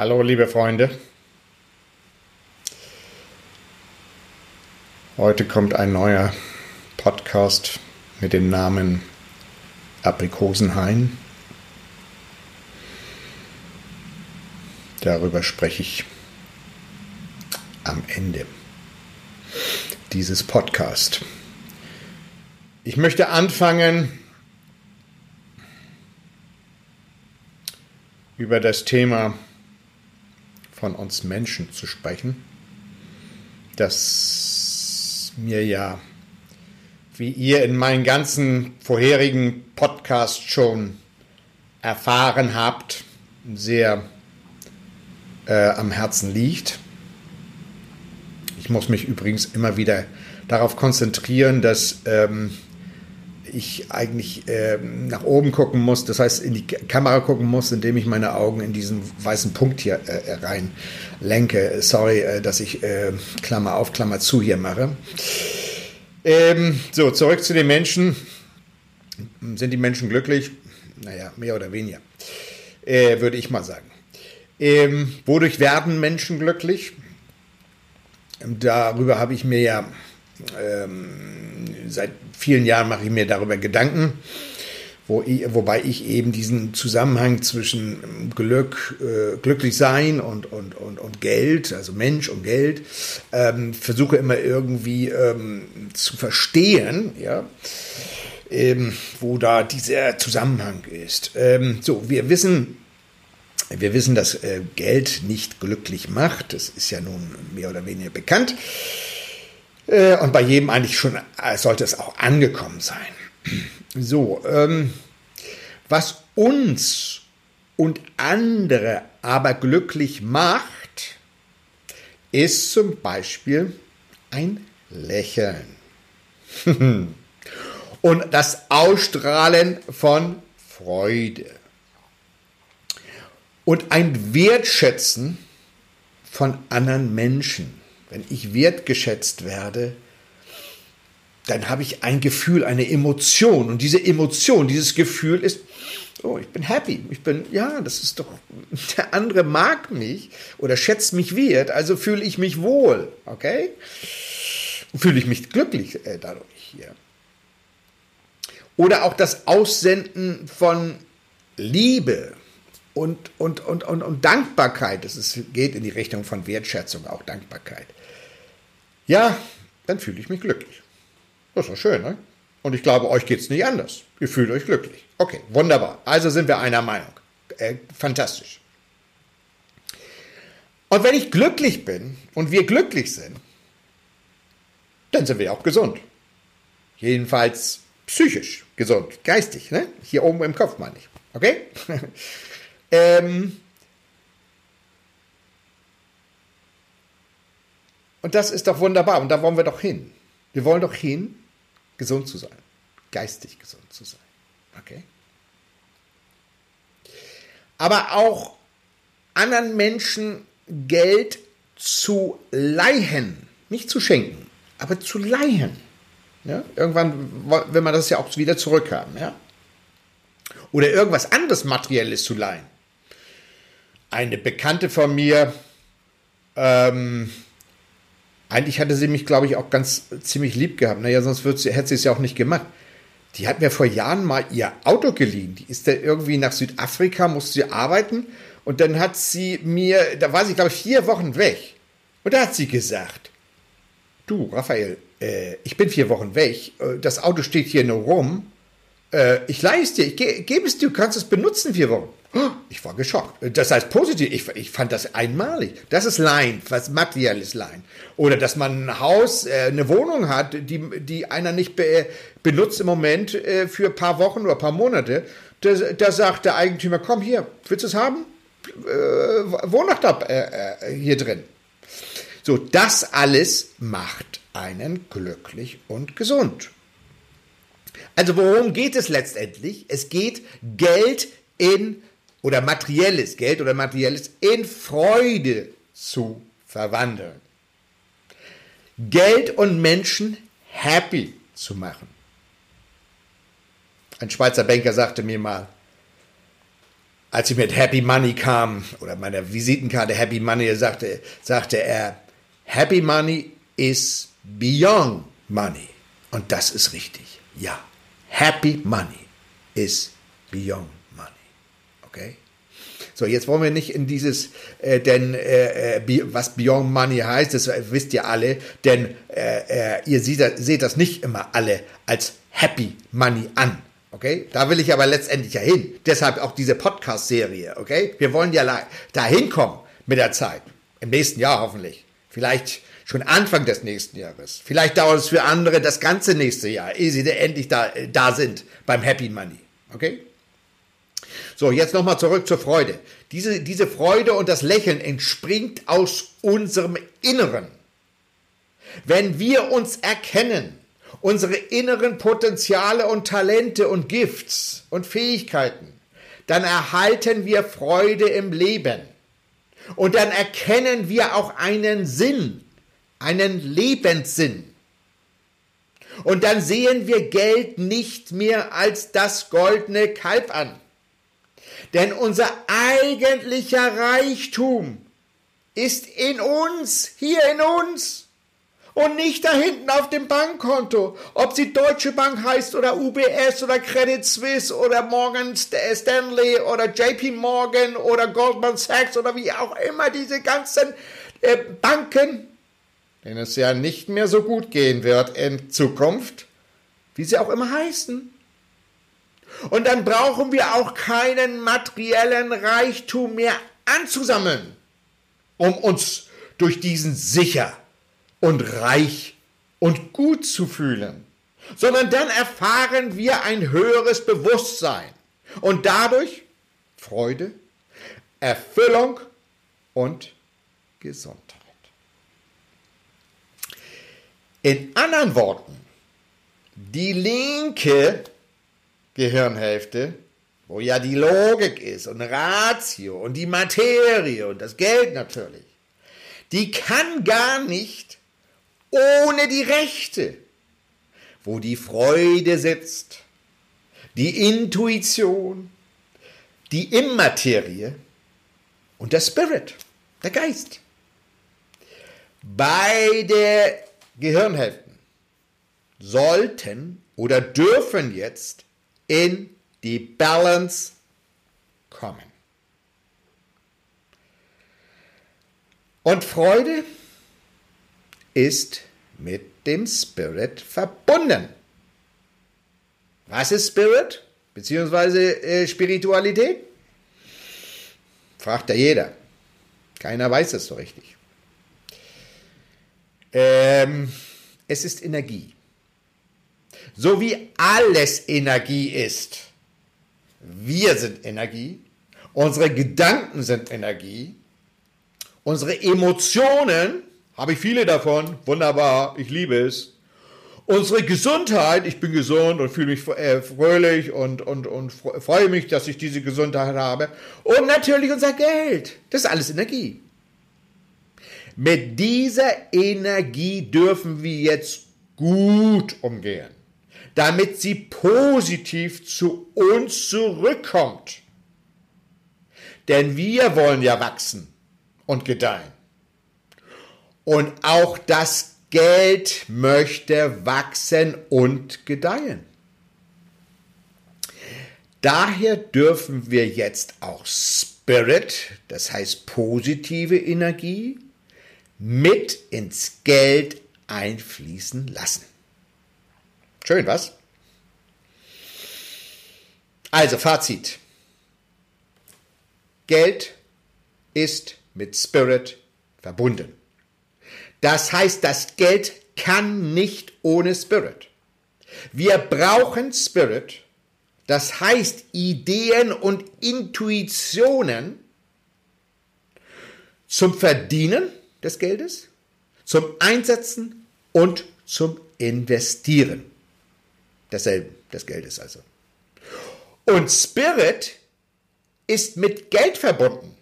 Hallo, liebe Freunde. Heute kommt ein neuer Podcast mit dem Namen Aprikosenhain. Darüber spreche ich am Ende dieses Podcasts. Ich möchte anfangen über das Thema von uns Menschen zu sprechen, das mir ja, wie ihr in meinen ganzen vorherigen Podcasts schon erfahren habt, sehr äh, am Herzen liegt. Ich muss mich übrigens immer wieder darauf konzentrieren, dass ähm, ich eigentlich äh, nach oben gucken muss, das heißt in die Kamera gucken muss, indem ich meine Augen in diesen weißen Punkt hier äh, rein lenke. Sorry, äh, dass ich äh, Klammer auf, Klammer zu hier mache. Ähm, so, zurück zu den Menschen. Sind die Menschen glücklich? Naja, mehr oder weniger, äh, würde ich mal sagen. Ähm, wodurch werden Menschen glücklich? Darüber habe ich mir ja ähm, seit vielen Jahren mache ich mir darüber Gedanken, wo ich, wobei ich eben diesen Zusammenhang zwischen Glück, äh, glücklich sein und, und, und, und Geld, also Mensch und Geld, ähm, versuche immer irgendwie ähm, zu verstehen, ja. Ähm, wo da dieser Zusammenhang ist. Ähm, so, wir wissen, wir wissen, dass äh, Geld nicht glücklich macht. Das ist ja nun mehr oder weniger bekannt. Äh, und bei jedem eigentlich schon äh, sollte es auch angekommen sein. So, ähm, was uns und andere aber glücklich macht, ist zum Beispiel ein Lächeln. und das Ausstrahlen von Freude. Und ein Wertschätzen von anderen Menschen wenn ich wertgeschätzt werde, dann habe ich ein Gefühl, eine Emotion. Und diese Emotion, dieses Gefühl ist, oh, ich bin happy. Ich bin, ja, das ist doch, der andere mag mich oder schätzt mich wert, also fühle ich mich wohl, okay? Fühle ich mich glücklich äh, dadurch hier. Oder auch das Aussenden von Liebe, und, und, und, und, und Dankbarkeit. Es geht in die Richtung von Wertschätzung, auch Dankbarkeit. Ja, dann fühle ich mich glücklich. Das ist doch schön, ne? Und ich glaube, euch geht es nicht anders. Ihr fühlt euch glücklich. Okay, wunderbar. Also sind wir einer Meinung. Äh, fantastisch. Und wenn ich glücklich bin und wir glücklich sind, dann sind wir auch gesund. Jedenfalls psychisch gesund, geistig, ne? Hier oben im Kopf meine ich. Okay? ähm, Und das ist doch wunderbar. Und da wollen wir doch hin. Wir wollen doch hin, gesund zu sein. Geistig gesund zu sein. Okay? Aber auch anderen Menschen Geld zu leihen. Nicht zu schenken, aber zu leihen. Ja? Irgendwann will man das ja auch wieder zurückhaben. Ja? Oder irgendwas anderes Materielles zu leihen. Eine Bekannte von mir, ähm, eigentlich hatte sie mich, glaube ich, auch ganz ziemlich lieb gehabt. Naja, sonst sie, hätte sie es ja auch nicht gemacht. Die hat mir vor Jahren mal ihr Auto geliehen. Die ist da irgendwie nach Südafrika, musste sie arbeiten. Und dann hat sie mir, da war sie, glaube ich, vier Wochen weg. Und da hat sie gesagt, du, Raphael, äh, ich bin vier Wochen weg. Äh, das Auto steht hier nur rum. Äh, ich leihe es dir, ich ge gebe es dir, du kannst es benutzen vier Wochen. Ich war geschockt. Das heißt positiv, ich, ich fand das einmalig. Das ist Leihen, was materielles Leihen. Oder dass man ein Haus, äh, eine Wohnung hat, die, die einer nicht be, benutzt im Moment äh, für ein paar Wochen oder ein paar Monate. Da, sagt der Eigentümer, komm hier, willst du es haben? Äh, wohn doch da äh, hier drin. So, das alles macht einen glücklich und gesund. Also worum geht es letztendlich? Es geht Geld in oder materielles Geld oder materielles in Freude zu verwandeln. Geld und Menschen happy zu machen. Ein Schweizer Banker sagte mir mal, als ich mit Happy Money kam oder meiner Visitenkarte Happy Money sagte, sagte er, Happy Money is beyond money. Und das ist richtig. Ja. Happy Money is beyond money. Okay? So, jetzt wollen wir nicht in dieses, äh, denn äh, äh was Beyond Money heißt, das wisst ihr alle, denn äh, äh, ihr seht, seht das nicht immer alle als Happy Money an. Okay, da will ich aber letztendlich ja hin. Deshalb auch diese Podcast-Serie. Okay, wir wollen ja da hinkommen mit der Zeit. Im nächsten Jahr hoffentlich. Vielleicht schon Anfang des nächsten Jahres. Vielleicht dauert es für andere das ganze nächste Jahr, ehe sie endlich da, äh, da sind beim Happy Money. Okay? So, jetzt nochmal zurück zur Freude. Diese, diese Freude und das Lächeln entspringt aus unserem Inneren. Wenn wir uns erkennen, unsere inneren Potenziale und Talente und Gifts und Fähigkeiten, dann erhalten wir Freude im Leben. Und dann erkennen wir auch einen Sinn, einen Lebenssinn. Und dann sehen wir Geld nicht mehr als das goldene Kalb an. Denn unser eigentlicher Reichtum ist in uns, hier in uns und nicht da hinten auf dem Bankkonto. Ob sie Deutsche Bank heißt oder UBS oder Credit Suisse oder Morgan Stanley oder JP Morgan oder Goldman Sachs oder wie auch immer diese ganzen äh, Banken, denen es ja nicht mehr so gut gehen wird in Zukunft, wie sie auch immer heißen. Und dann brauchen wir auch keinen materiellen Reichtum mehr anzusammeln, um uns durch diesen sicher und reich und gut zu fühlen, sondern dann erfahren wir ein höheres Bewusstsein und dadurch Freude, Erfüllung und Gesundheit. In anderen Worten, die linke Gehirnhälfte, wo ja die Logik ist und Ratio und die Materie und das Geld natürlich, die kann gar nicht ohne die Rechte, wo die Freude sitzt, die Intuition, die Immaterie und der Spirit, der Geist. Beide Gehirnhälften sollten oder dürfen jetzt in die Balance kommen. Und Freude ist mit dem Spirit verbunden. Was ist Spirit? Beziehungsweise äh, Spiritualität? Fragt ja jeder. Keiner weiß es so richtig. Ähm, es ist Energie. So wie alles Energie ist. Wir sind Energie. Unsere Gedanken sind Energie. Unsere Emotionen habe ich viele davon. Wunderbar. Ich liebe es. Unsere Gesundheit, ich bin gesund und fühle mich äh, fröhlich und, und, und freue mich, dass ich diese Gesundheit habe. Und natürlich unser Geld. Das ist alles Energie. Mit dieser Energie dürfen wir jetzt gut umgehen, damit sie positiv zu uns zurückkommt. Denn wir wollen ja wachsen und gedeihen. Und auch das Geld möchte wachsen und gedeihen. Daher dürfen wir jetzt auch Spirit, das heißt positive Energie, mit ins Geld einfließen lassen. Schön, was? Also Fazit. Geld ist mit Spirit verbunden. Das heißt, das Geld kann nicht ohne Spirit. Wir brauchen Spirit, das heißt Ideen und Intuitionen zum Verdienen des Geldes, zum Einsetzen und zum Investieren desselben, des Geldes also. Und Spirit ist mit Geld verbunden.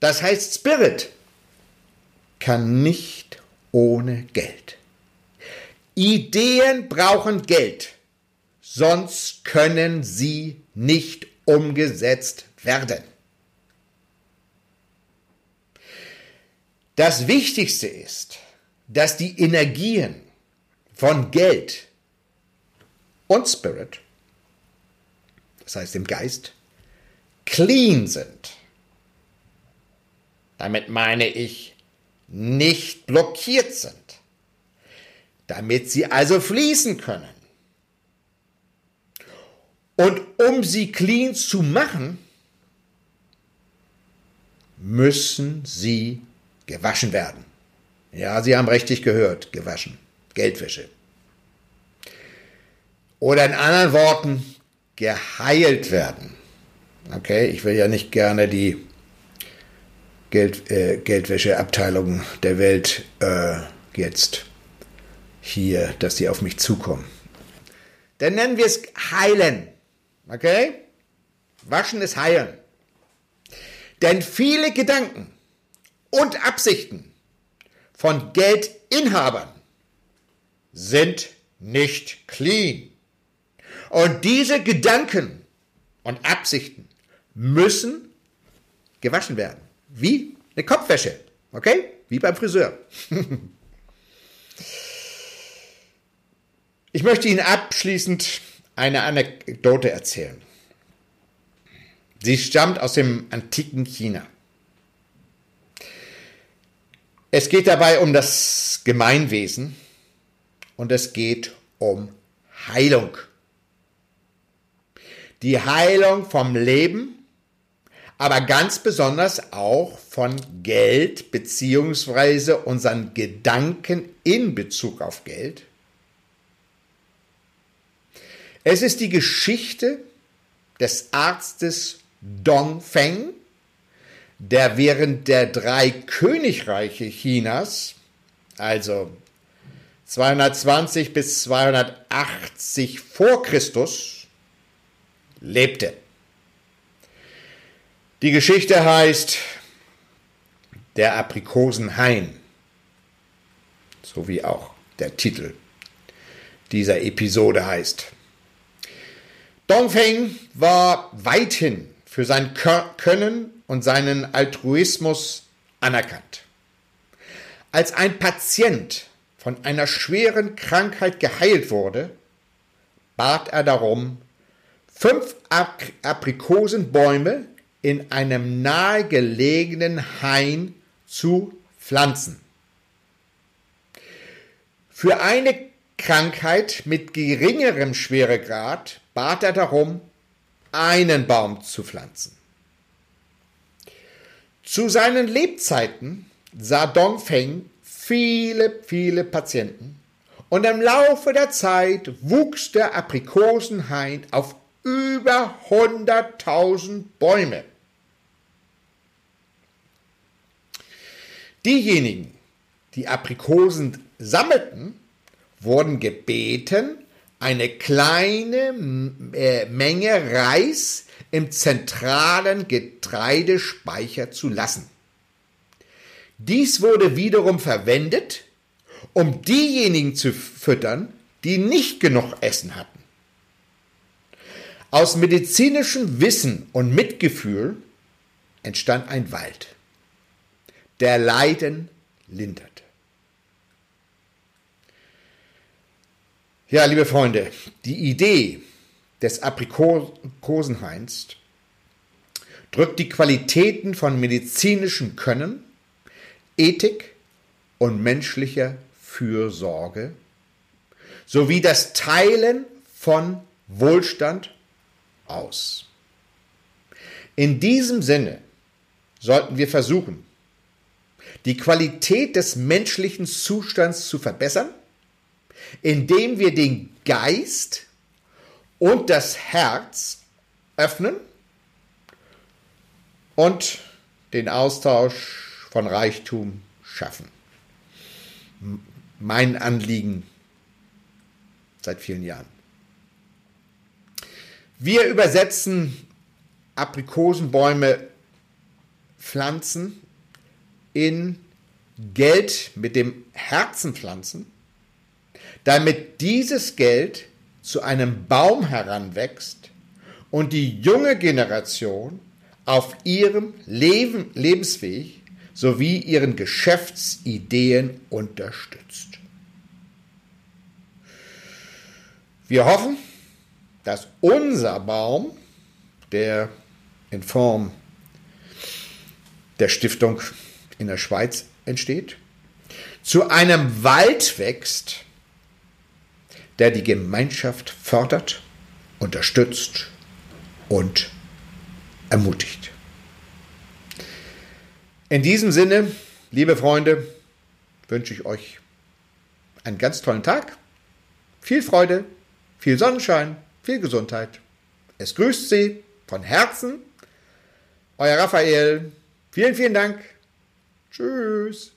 Das heißt, Spirit kann nicht ohne Geld. Ideen brauchen Geld, sonst können sie nicht umgesetzt werden. Das Wichtigste ist, dass die Energien von Geld und Spirit, das heißt im Geist, clean sind. Damit meine ich nicht blockiert sind, damit sie also fließen können. Und um sie clean zu machen, müssen sie gewaschen werden. Ja, Sie haben richtig gehört, gewaschen. Geldwäsche. Oder in anderen Worten, geheilt werden. Okay, ich will ja nicht gerne die Geld, äh, Geldwäscheabteilung der Welt äh, jetzt hier, dass sie auf mich zukommen. Dann nennen wir es heilen. Okay? Waschen ist heilen. Denn viele Gedanken und Absichten von Geldinhabern sind nicht clean. Und diese Gedanken und Absichten müssen gewaschen werden. Wie eine Kopfwäsche. Okay? Wie beim Friseur. ich möchte Ihnen abschließend eine Anekdote erzählen. Sie stammt aus dem antiken China. Es geht dabei um das Gemeinwesen und es geht um Heilung. Die Heilung vom Leben, aber ganz besonders auch von Geld beziehungsweise unseren Gedanken in Bezug auf Geld es ist die Geschichte des Arztes Dong Feng, der während der drei Königreiche Chinas, also 220 bis 280 vor Christus, lebte. Die Geschichte heißt Der Aprikosenhain, so wie auch der Titel dieser Episode heißt. Dongfeng war weithin für sein Können und seinen Altruismus anerkannt. Als ein Patient von einer schweren Krankheit geheilt wurde, bat er darum, fünf Aprikosenbäume in einem nahegelegenen Hain zu pflanzen. Für eine Krankheit mit geringerem Schweregrad bat er darum, einen Baum zu pflanzen. Zu seinen Lebzeiten sah Dongfeng viele, viele Patienten und im Laufe der Zeit wuchs der Aprikosenhain auf über 100.000 Bäume. Diejenigen, die Aprikosen sammelten, wurden gebeten, eine kleine äh, Menge Reis im zentralen Getreidespeicher zu lassen. Dies wurde wiederum verwendet, um diejenigen zu füttern, die nicht genug Essen hatten. Aus medizinischem Wissen und Mitgefühl entstand ein Wald, der Leiden lindert. Ja, liebe Freunde, die Idee des Aprikosenhains drückt die Qualitäten von medizinischem Können, Ethik und menschlicher Fürsorge sowie das Teilen von Wohlstand aus. In diesem Sinne sollten wir versuchen, die Qualität des menschlichen Zustands zu verbessern indem wir den Geist und das Herz öffnen und den Austausch von Reichtum schaffen. Mein Anliegen seit vielen Jahren. Wir übersetzen Aprikosenbäume Pflanzen in Geld mit dem Herzen pflanzen damit dieses Geld zu einem Baum heranwächst und die junge Generation auf ihrem Leben, Lebensweg sowie ihren Geschäftsideen unterstützt. Wir hoffen, dass unser Baum, der in Form der Stiftung in der Schweiz entsteht, zu einem Wald wächst, der die Gemeinschaft fördert, unterstützt und ermutigt. In diesem Sinne, liebe Freunde, wünsche ich euch einen ganz tollen Tag, viel Freude, viel Sonnenschein, viel Gesundheit. Es grüßt Sie von Herzen, euer Raphael. Vielen, vielen Dank. Tschüss.